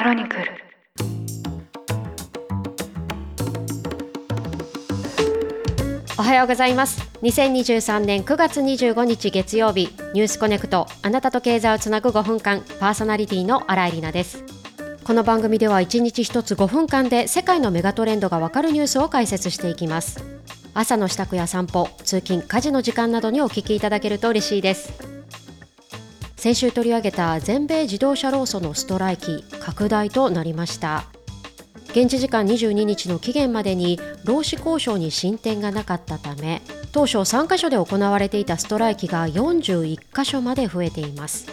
クロニクル。おはようございます。2023年9月25日月曜日ニュースコネクトあなたと経済をつなぐ5分間パーソナリティの新井里奈です。この番組では1日1つ5分間で世界のメガトレンドがわかるニュースを解説していきます。朝の支度や散歩通勤家事の時間などにお聞きいただけると嬉しいです。先週取り上げた全米自動車労組のストライキ拡大となりました。現地時間22日の期限までに労使交渉に進展がなかったため当初3カ所で行われていたストライキが41カ所まで増えています。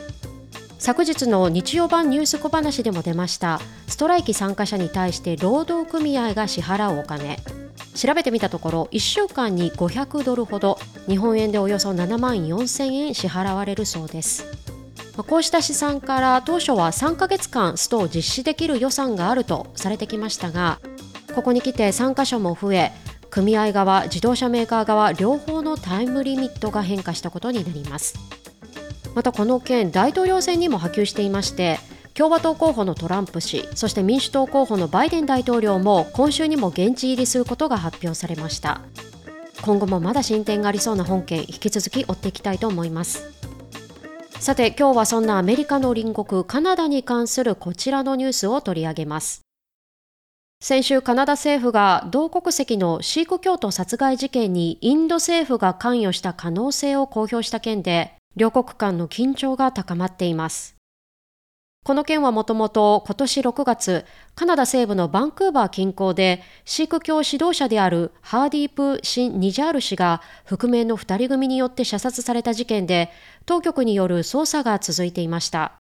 昨日の日曜版ニュース小話でも出ましたストライキ参加者に対して労働組合が支払うお金。調べてみたところ1週間に500ドルほど日本円でおよそ7万4000円支払われるそうです。こうした試算から当初は3ヶ月間ストを実施できる予算があるとされてきましたがここに来て3箇所も増え組合側自動車メーカー側両方のタイムリミットが変化したことになります。またこの件大統領選にも波及していまして共和党候補のトランプ氏そして民主党候補のバイデン大統領も今週にも現地入りすることが発表されました。今後もまだ進展がありそうな本件引き続き追っていきたいと思います。さて今日はそんなアメリカの隣国カナダに関するこちらのニュースを取り上げます。先週カナダ政府が同国籍のシーク教徒殺害事件にインド政府が関与した可能性を公表した件で両国間の緊張が高まっています。この件はもともと今年6月、カナダ西部のバンクーバー近郊で、シーク教指導者であるハーディープ・シン・ニジャール氏が覆面の2人組によって射殺された事件で、当局による捜査が続いていました。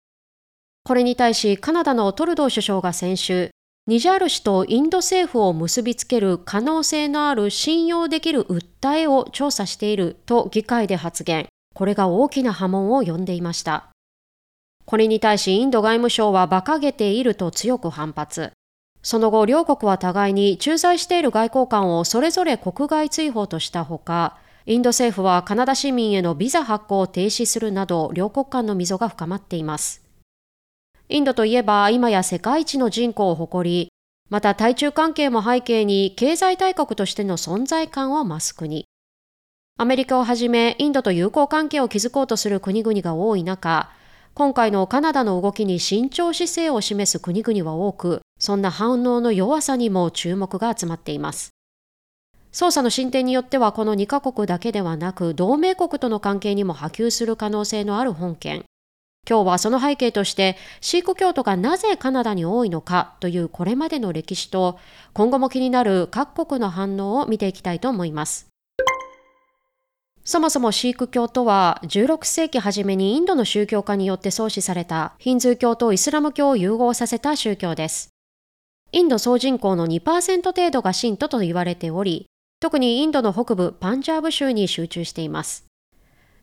これに対し、カナダのトルドー首相が先週、ニジャール氏とインド政府を結びつける可能性のある信用できる訴えを調査していると議会で発言。これが大きな波紋を呼んでいました。これに対しインド外務省は馬鹿げていると強く反発。その後、両国は互いに駐在している外交官をそれぞれ国外追放としたほか、インド政府はカナダ市民へのビザ発行を停止するなど、両国間の溝が深まっています。インドといえば、今や世界一の人口を誇り、また対中関係も背景に経済大国としての存在感を増す国。アメリカをはじめ、インドと友好関係を築こうとする国々が多い中、今回のカナダの動きに慎重姿勢を示す国々は多く、そんな反応の弱さにも注目が集まっています。捜査の進展によってはこの2カ国だけではなく同盟国との関係にも波及する可能性のある本件。今日はその背景としてシーク教徒がなぜカナダに多いのかというこれまでの歴史と今後も気になる各国の反応を見ていきたいと思います。そもそもシーク教とは16世紀初めにインドの宗教家によって創始されたヒンズー教とイスラム教を融合させた宗教です。インド総人口の2%程度が信徒と言われており、特にインドの北部パンジャーブ州に集中しています。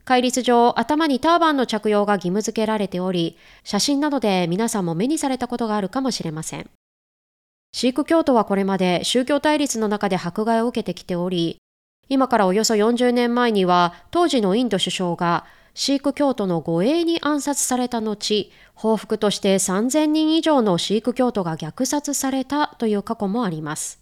戒律上、頭にターバンの着用が義務付けられており、写真などで皆さんも目にされたことがあるかもしれません。シーク教徒はこれまで宗教対立の中で迫害を受けてきており、今からおよそ40年前には当時のインド首相がシーク教徒の護衛に暗殺された後、報復として3000人以上のシーク教徒が虐殺されたという過去もあります。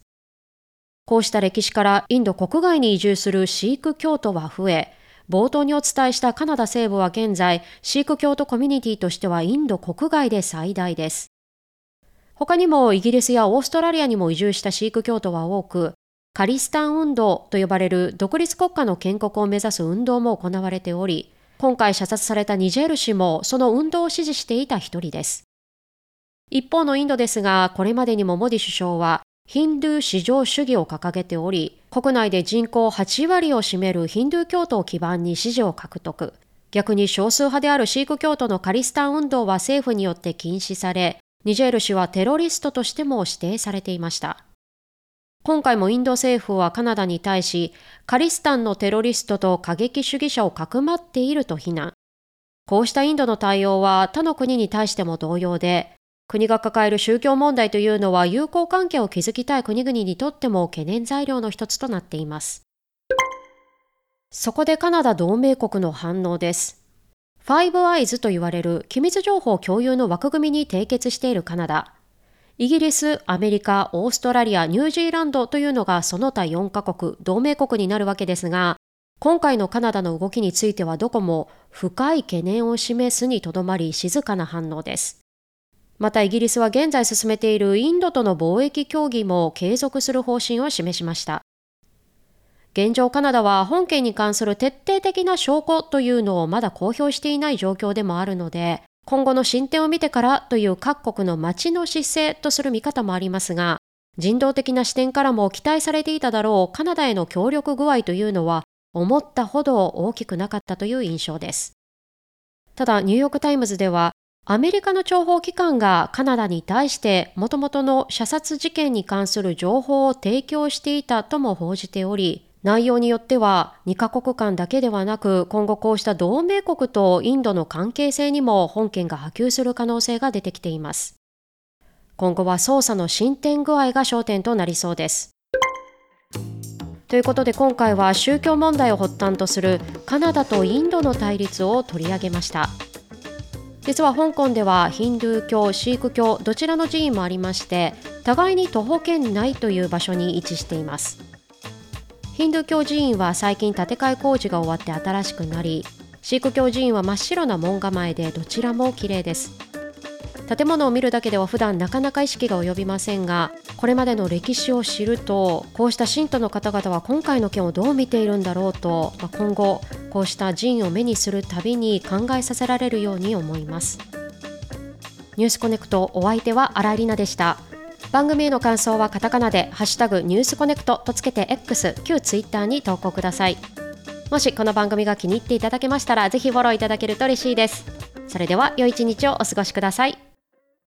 こうした歴史からインド国外に移住するシーク教徒は増え、冒頭にお伝えしたカナダ西部は現在、シーク教徒コミュニティとしてはインド国外で最大です。他にもイギリスやオーストラリアにも移住したシーク教徒は多く、カリスタン運動と呼ばれる独立国家の建国を目指す運動も行われており、今回射殺されたニジェール氏もその運動を支持していた一人です。一方のインドですが、これまでにもモディ首相はヒンドゥー至上主義を掲げており、国内で人口8割を占めるヒンドゥー教徒を基盤に支持を獲得。逆に少数派であるシーク教徒のカリスタン運動は政府によって禁止され、ニジェール氏はテロリストとしても指定されていました。今回もインド政府はカナダに対し、カリスタンのテロリストと過激主義者をかくまっていると非難。こうしたインドの対応は他の国に対しても同様で、国が抱える宗教問題というのは友好関係を築きたい国々にとっても懸念材料の一つとなっています。そこでカナダ同盟国の反応です。ファイブアイズと言われる機密情報共有の枠組みに締結しているカナダ。イギリス、アメリカ、オーストラリア、ニュージーランドというのがその他4カ国、同盟国になるわけですが、今回のカナダの動きについてはどこも深い懸念を示すにとどまり静かな反応です。またイギリスは現在進めているインドとの貿易協議も継続する方針を示しました。現状カナダは本件に関する徹底的な証拠というのをまだ公表していない状況でもあるので、今後の進展を見てからという各国の待ちの姿勢とする見方もありますが、人道的な視点からも期待されていただろうカナダへの協力具合というのは思ったほど大きくなかったという印象です。ただ、ニューヨークタイムズでは、アメリカの諜報機関がカナダに対してもともとの射殺事件に関する情報を提供していたとも報じており、内容によっては2カ国間だけではなく今後こうした同盟国とインドの関係性にも本件が波及する可能性が出てきています。今後は捜査の進展具合が焦点となりそうです。ということで今回は宗教問題を発端とするカナダとインドの対立を取り上げました。実は香港ではヒンドゥー教シーク教どちらの寺院もありまして互いに徒歩圏内という場所に位置しています。ヒンドゥー教寺院は最近建て替え工事が終わって新しくなりシーク教寺院は真っ白な門構えでどちらも綺麗です。建物を見るだけでは普段なかなか意識が及びませんがこれまでの歴史を知るとこうした信徒の方々は今回の件をどう見ているんだろうと、まあ、今後こうした寺院を目にするたびに考えさせられるように思います。ニュースコネクトお相手は新井里奈でした。番組への感想はカタカナで「ハッシュタグニュースコネクト」とつけて X 旧 Twitter に投稿ください。もしこの番組が気に入っていただけましたらぜひフォローいただけると嬉しいです。それでは良い一日をお過ごしください。